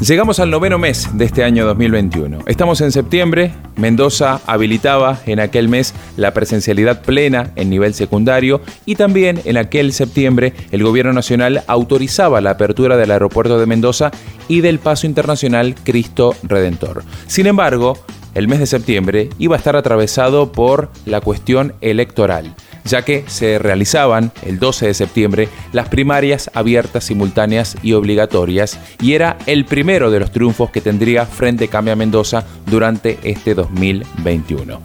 Llegamos al noveno mes de este año 2021. Estamos en septiembre. Mendoza habilitaba en aquel mes la presencialidad plena en nivel secundario y también en aquel septiembre el gobierno nacional autorizaba la apertura del aeropuerto de Mendoza y del paso internacional Cristo Redentor. Sin embargo, el mes de septiembre iba a estar atravesado por la cuestión electoral ya que se realizaban el 12 de septiembre las primarias abiertas, simultáneas y obligatorias, y era el primero de los triunfos que tendría Frente Cambia Mendoza durante este 2021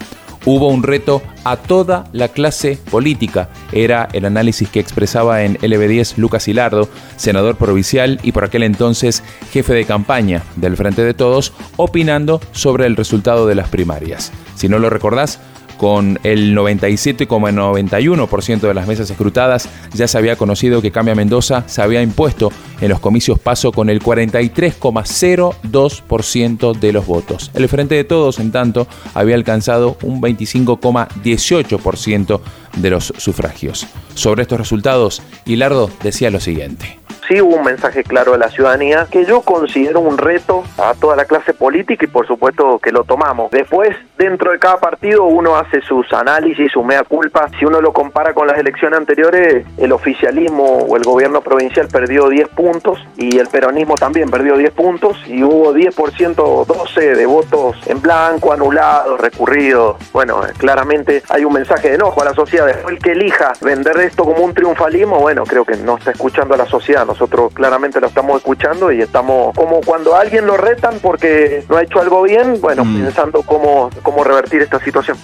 hubo un reto a toda la clase política. Era el análisis que expresaba en LB10 Lucas Hilardo, senador provincial y por aquel entonces jefe de campaña del Frente de Todos, opinando sobre el resultado de las primarias. Si no lo recordás, con el 97,91% de las mesas escrutadas, ya se había conocido que Cambia Mendoza se había impuesto en los comicios paso con el 43,02% de los votos. El Frente de Todos, en tanto, había alcanzado un 25,18% de los sufragios. Sobre estos resultados, Hilardo decía lo siguiente sí hubo un mensaje claro de la ciudadanía que yo considero un reto a toda la clase política y por supuesto que lo tomamos. Después, dentro de cada partido uno hace sus análisis, su mea culpa. Si uno lo compara con las elecciones anteriores, el oficialismo o el gobierno provincial perdió 10 puntos y el peronismo también perdió 10 puntos y hubo 10%, 12 de votos en blanco, anulados, recurridos. Bueno, claramente hay un mensaje de enojo a la sociedad. Después el que elija vender esto como un triunfalismo, bueno, creo que no está escuchando a la sociedad nosotros claramente lo estamos escuchando y estamos como cuando a alguien lo retan porque no ha hecho algo bien, bueno, mm. pensando cómo, cómo revertir esta situación.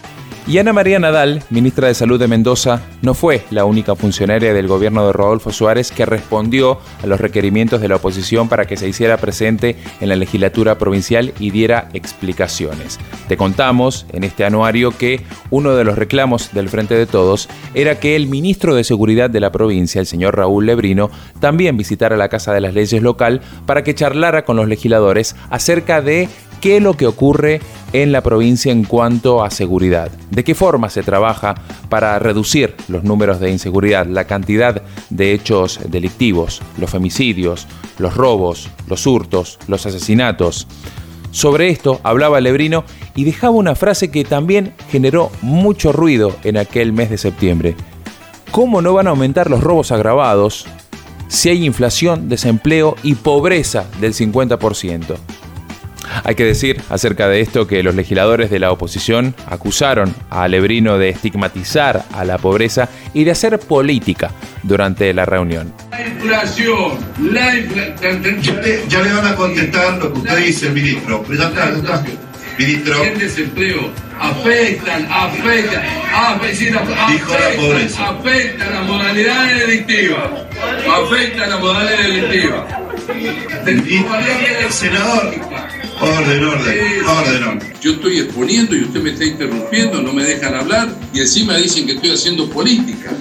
Y Ana María Nadal, ministra de Salud de Mendoza, no fue la única funcionaria del gobierno de Rodolfo Suárez que respondió a los requerimientos de la oposición para que se hiciera presente en la legislatura provincial y diera explicaciones. Te contamos en este anuario que uno de los reclamos del Frente de Todos era que el ministro de Seguridad de la provincia, el señor Raúl Lebrino, también visitara la Casa de las Leyes local para que charlara con los legisladores acerca de qué es lo que ocurre en la provincia en cuanto a seguridad. ¿De qué forma se trabaja para reducir los números de inseguridad, la cantidad de hechos delictivos, los femicidios, los robos, los hurtos, los asesinatos? Sobre esto hablaba Lebrino y dejaba una frase que también generó mucho ruido en aquel mes de septiembre. ¿Cómo no van a aumentar los robos agravados si hay inflación, desempleo y pobreza del 50%? Hay que decir acerca de esto que los legisladores de la oposición acusaron a Lebrino de estigmatizar a la pobreza y de hacer política durante la reunión. La inflación, la inflación. Ya, le van a contestar lo que usted dice, ministro. Ya está, ya está. Ministro. El desempleo afectan, afectan, afectan, Dijo la pobreza. afectan las modalidades delictivas. Afectan las modalidades delictivas. El senador. Orden, orden, orden, Yo estoy exponiendo y usted me está interrumpiendo, no me dejan hablar y encima dicen que estoy haciendo política.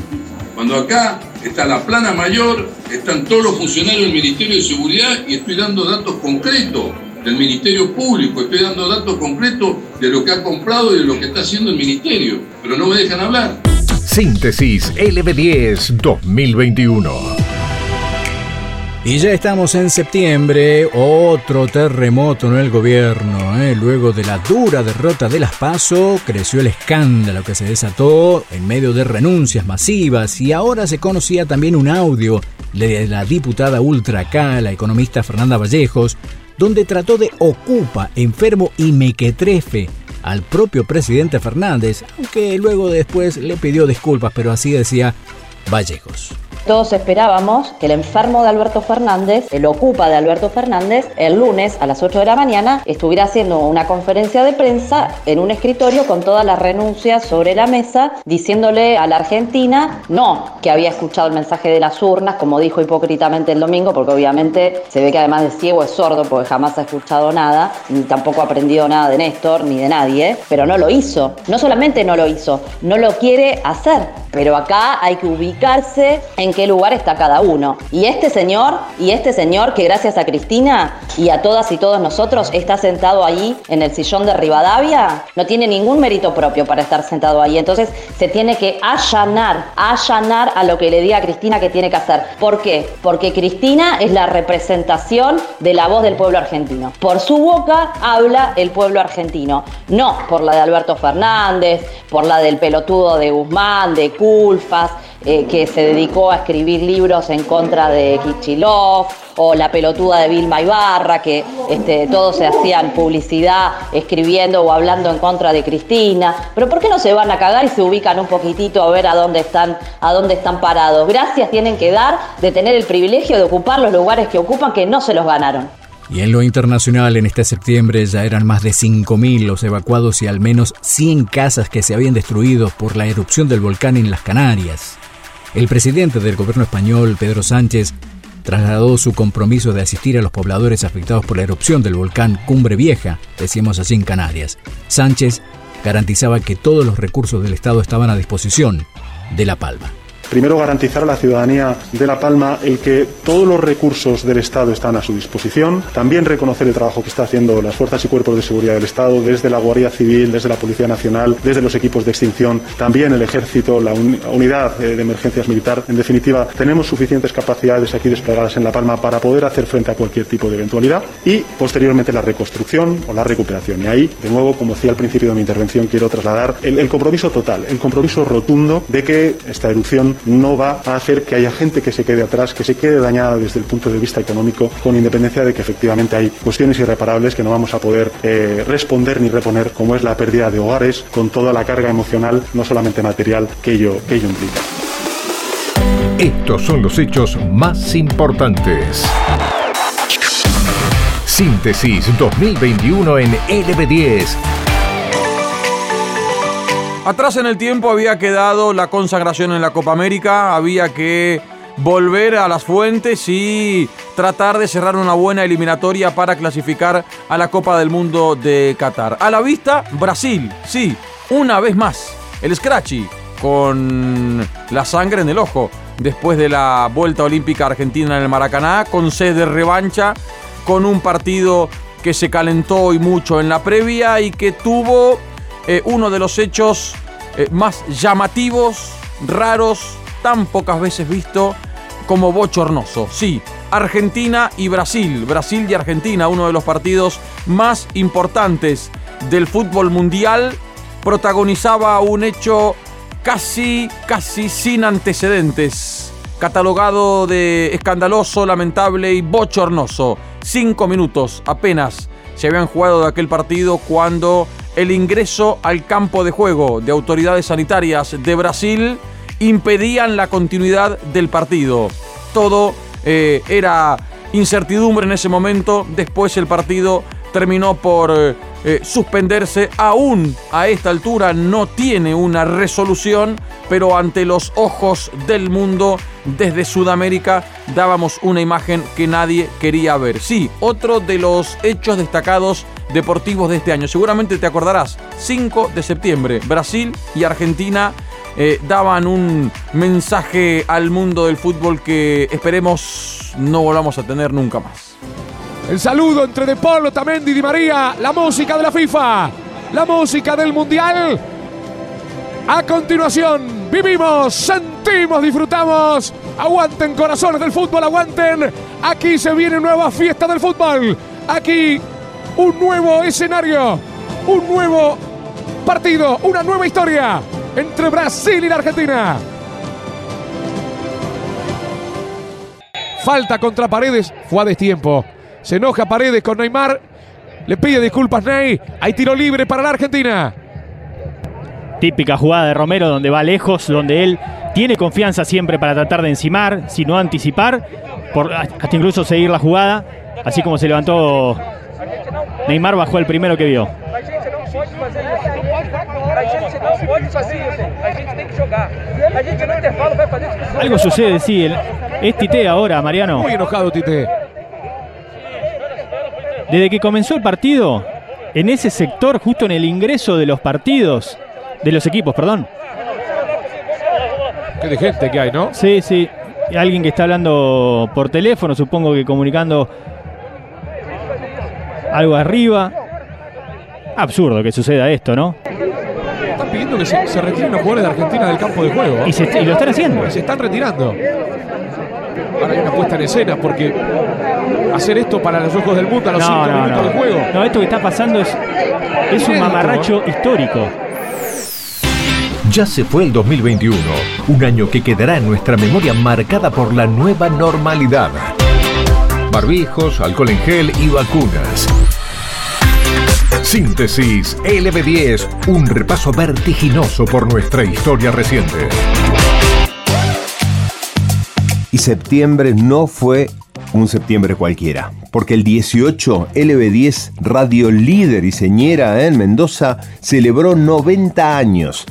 Cuando acá está la plana mayor, están todos los funcionarios del Ministerio de Seguridad y estoy dando datos concretos del Ministerio Público, estoy dando datos concretos de lo que ha comprado y de lo que está haciendo el Ministerio, pero no me dejan hablar. Síntesis LB10 2021. Y ya estamos en septiembre, otro terremoto en el gobierno. ¿eh? Luego de la dura derrota de las PASO, creció el escándalo que se desató en medio de renuncias masivas y ahora se conocía también un audio de la diputada Ultra K, la economista Fernanda Vallejos, donde trató de ocupa, enfermo y mequetrefe al propio presidente Fernández, aunque luego después le pidió disculpas, pero así decía Vallejos Todos esperábamos que el enfermo de Alberto Fernández, el ocupa de Alberto Fernández, el lunes a las 8 de la mañana estuviera haciendo una conferencia de prensa en un escritorio con todas las renuncias sobre la mesa, diciéndole a la Argentina, no, que había escuchado el mensaje de las urnas, como dijo hipócritamente el domingo, porque obviamente se ve que además de ciego es sordo, porque jamás ha escuchado nada, ni tampoco ha aprendido nada de Néstor, ni de nadie, pero no lo hizo. No solamente no lo hizo, no lo quiere hacer. Pero acá hay que ubicarse en qué lugar está cada uno. Y este señor, y este señor que gracias a Cristina y a todas y todos nosotros está sentado ahí en el sillón de Rivadavia, no tiene ningún mérito propio para estar sentado ahí. Entonces se tiene que allanar, allanar a lo que le diga Cristina que tiene que hacer. ¿Por qué? Porque Cristina es la representación de la voz del pueblo argentino. Por su boca habla el pueblo argentino, no por la de Alberto Fernández, por la del pelotudo de Guzmán, de Culfas, eh, que se dedicó a escribir libros en contra de Kichilov, o la pelotuda de Vilma Ibarra, que este, todos se hacían publicidad escribiendo o hablando en contra de Cristina. Pero ¿por qué no se van a cagar y se ubican un poquitito a ver a dónde están, a dónde están parados? Gracias tienen que dar de tener el privilegio de ocupar los lugares que ocupan que no se los ganaron. Y en lo internacional, en este septiembre ya eran más de 5.000 los evacuados y al menos 100 casas que se habían destruido por la erupción del volcán en las Canarias. El presidente del gobierno español, Pedro Sánchez, trasladó su compromiso de asistir a los pobladores afectados por la erupción del volcán Cumbre Vieja, decimos así en Canarias. Sánchez garantizaba que todos los recursos del Estado estaban a disposición de La Palma. Primero, garantizar a la ciudadanía de La Palma el que todos los recursos del Estado están a su disposición. También reconocer el trabajo que están haciendo las fuerzas y cuerpos de seguridad del Estado, desde la Guardia Civil, desde la Policía Nacional, desde los equipos de extinción, también el Ejército, la unidad eh, de emergencias militar. En definitiva, tenemos suficientes capacidades aquí desplegadas en La Palma para poder hacer frente a cualquier tipo de eventualidad y posteriormente la reconstrucción o la recuperación. Y ahí, de nuevo, como decía al principio de mi intervención, quiero trasladar el compromiso total, el compromiso rotundo de que esta erupción no va a hacer que haya gente que se quede atrás, que se quede dañada desde el punto de vista económico, con independencia de que efectivamente hay cuestiones irreparables que no vamos a poder eh, responder ni reponer, como es la pérdida de hogares, con toda la carga emocional, no solamente material, que ello, que ello implica. Estos son los hechos más importantes. Síntesis 2021 en LB10 Atrás en el tiempo había quedado la consagración en la Copa América, había que volver a las fuentes y tratar de cerrar una buena eliminatoria para clasificar a la Copa del Mundo de Qatar. A la vista, Brasil, sí, una vez más, el Scratchy con la sangre en el ojo después de la vuelta olímpica argentina en el Maracaná, con sed de revancha, con un partido que se calentó y mucho en la previa y que tuvo eh, uno de los hechos eh, más llamativos, raros, tan pocas veces visto como bochornoso. Sí, Argentina y Brasil, Brasil y Argentina, uno de los partidos más importantes del fútbol mundial, protagonizaba un hecho casi, casi sin antecedentes, catalogado de escandaloso, lamentable y bochornoso. Cinco minutos apenas se habían jugado de aquel partido cuando el ingreso al campo de juego de autoridades sanitarias de Brasil impedían la continuidad del partido. Todo eh, era incertidumbre en ese momento. Después el partido terminó por eh, suspenderse. Aún a esta altura no tiene una resolución, pero ante los ojos del mundo desde Sudamérica dábamos una imagen que nadie quería ver. Sí, otro de los hechos destacados deportivos de este año. Seguramente te acordarás, 5 de septiembre, Brasil y Argentina eh, daban un mensaje al mundo del fútbol que esperemos no volvamos a tener nunca más. El saludo entre De Paul, Tamendi, Di María, la música de la FIFA, la música del Mundial. A continuación, vivimos, sentimos, disfrutamos. Aguanten corazones del fútbol, aguanten. Aquí se viene nueva fiesta del fútbol. Aquí un nuevo escenario, un nuevo partido, una nueva historia entre Brasil y la Argentina. Falta contra Paredes, fue a destiempo. Se enoja Paredes con Neymar. Le pide disculpas Ney. Hay tiro libre para la Argentina. Típica jugada de Romero donde va lejos, donde él tiene confianza siempre para tratar de encimar, si no anticipar, por, hasta incluso seguir la jugada, así como se levantó Neymar bajó el primero que vio. Algo sucede, sí. es Tite ahora, Mariano. Muy enojado Tite. Desde que comenzó el partido, en ese sector, justo en el ingreso de los partidos, de los equipos, perdón. Qué de gente que hay, ¿no? Sí, sí. Alguien que está hablando por teléfono, supongo que comunicando algo arriba. Absurdo que suceda esto, ¿no? Están pidiendo que se, retiren los jugadores de Argentina del campo de juego. Y, lo están haciendo. Se están retirando. Ahora hay una puesta en escena porque hacer esto para los ojos del mundo a los cinco minutos de juego. No, esto que está pasando es, es un mamarracho histórico. Ya se fue el 2021, un año que quedará en nuestra memoria marcada por la nueva normalidad. Barbijos, alcohol en gel y vacunas. Síntesis LB10, un repaso vertiginoso por nuestra historia reciente. Y septiembre no fue un septiembre cualquiera, porque el 18 LB10 Radio Líder y Señera en Mendoza celebró 90 años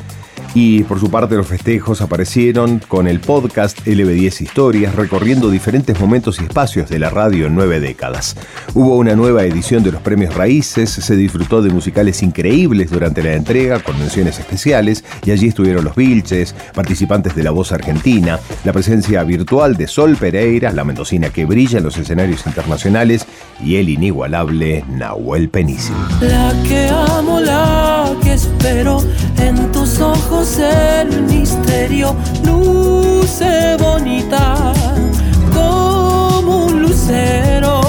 y por su parte los festejos aparecieron con el podcast LB10 Historias recorriendo diferentes momentos y espacios de la radio en nueve décadas. Hubo una nueva edición de los premios Raíces, se disfrutó de musicales increíbles durante la entrega con menciones especiales y allí estuvieron los Vilches, participantes de La Voz Argentina, la presencia virtual de Sol Pereira, la mendocina que brilla en los escenarios internacionales y el inigualable Nahuel Penici. La que amo, la que espero en tus ojos el misterio luce bonita como un lucero.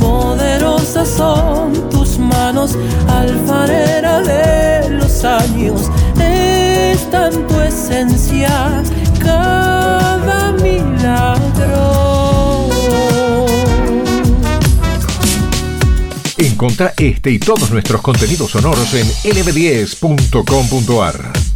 Poderosas son tus manos, alfarera de los años. Es tanto esencia Encontra este y todos nuestros contenidos sonoros en lb10.com.ar.